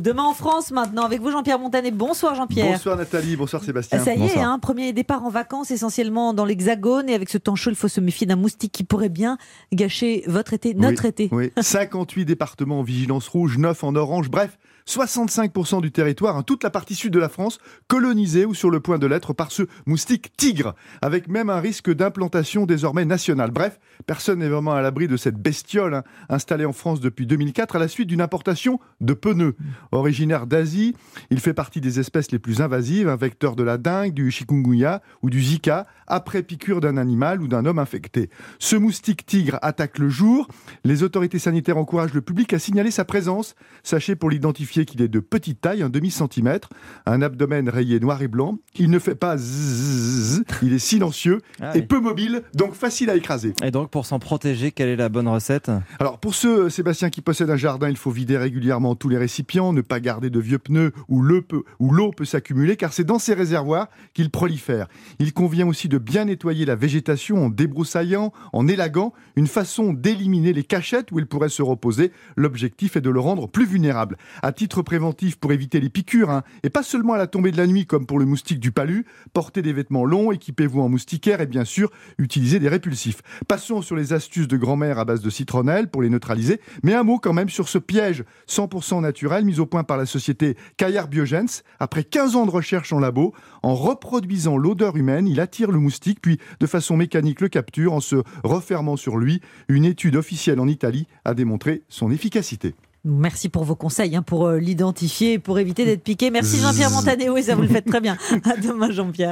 Demain en France maintenant avec vous Jean-Pierre Montanet. Bonsoir Jean-Pierre. Bonsoir Nathalie, bonsoir Sébastien. Ça y est, hein, premier départ en vacances essentiellement dans l'Hexagone et avec ce temps chaud, il faut se méfier d'un moustique qui pourrait bien gâcher votre été, notre été. Oui, 58 départements en vigilance rouge, 9 en orange, bref, 65% du territoire, hein, toute la partie sud de la France, colonisée ou sur le point de l'être par ce moustique tigre, avec même un risque d'implantation désormais nationale. Bref, personne n'est vraiment à l'abri de cette bestiole hein, installée en France depuis 2004 à la suite d'une importation de pneus. Originaire d'Asie, il fait partie des espèces les plus invasives, un vecteur de la dengue, du chikungunya ou du zika, après piqûre d'un animal ou d'un homme infecté. Ce moustique tigre attaque le jour. Les autorités sanitaires encouragent le public à signaler sa présence. Sachez pour l'identifier qu'il est de petite taille, un demi-centimètre, un abdomen rayé noir et blanc. Il ne fait pas zzz, il est silencieux ah et peu mobile, donc facile à écraser. Et donc pour s'en protéger, quelle est la bonne recette? Alors pour ceux, Sébastien, qui possèdent un jardin, il faut vider régulièrement tous les récipients, ne pas garder de vieux pneus où l'eau peut, s'accumuler, car c'est dans ces réservoirs qu'il prolifère. Il convient aussi de bien nettoyer la végétation en débroussaillant, en élaguant, une façon d'éliminer les cachettes où il pourrait se reposer. L'objectif est de le rendre plus vulnérable. À titre préventif pour éviter les piqûres, hein, et pas seulement à la tombée de la nuit comme pour le moustique du palu, portez des vêtements longs, équipez-vous en moustiquaire et bien sûr utilisez des répulsifs. Passons sur les astuces de grand-mère à base de citronnelle pour les neutraliser, mais un mot quand même sur ce piège 100% naturel mis au point par la société Caillard Biogens. Après 15 ans de recherche en labo, en reproduisant l'odeur humaine, il attire le moustique, puis de façon mécanique le capture en se refermant sur lui. Une étude officielle en Italie a démontré son efficacité. Merci pour vos conseils, hein, pour euh, l'identifier, pour éviter d'être piqué. Merci Jean-Pierre Montané, oui, ça vous le faites très bien. À demain Jean-Pierre.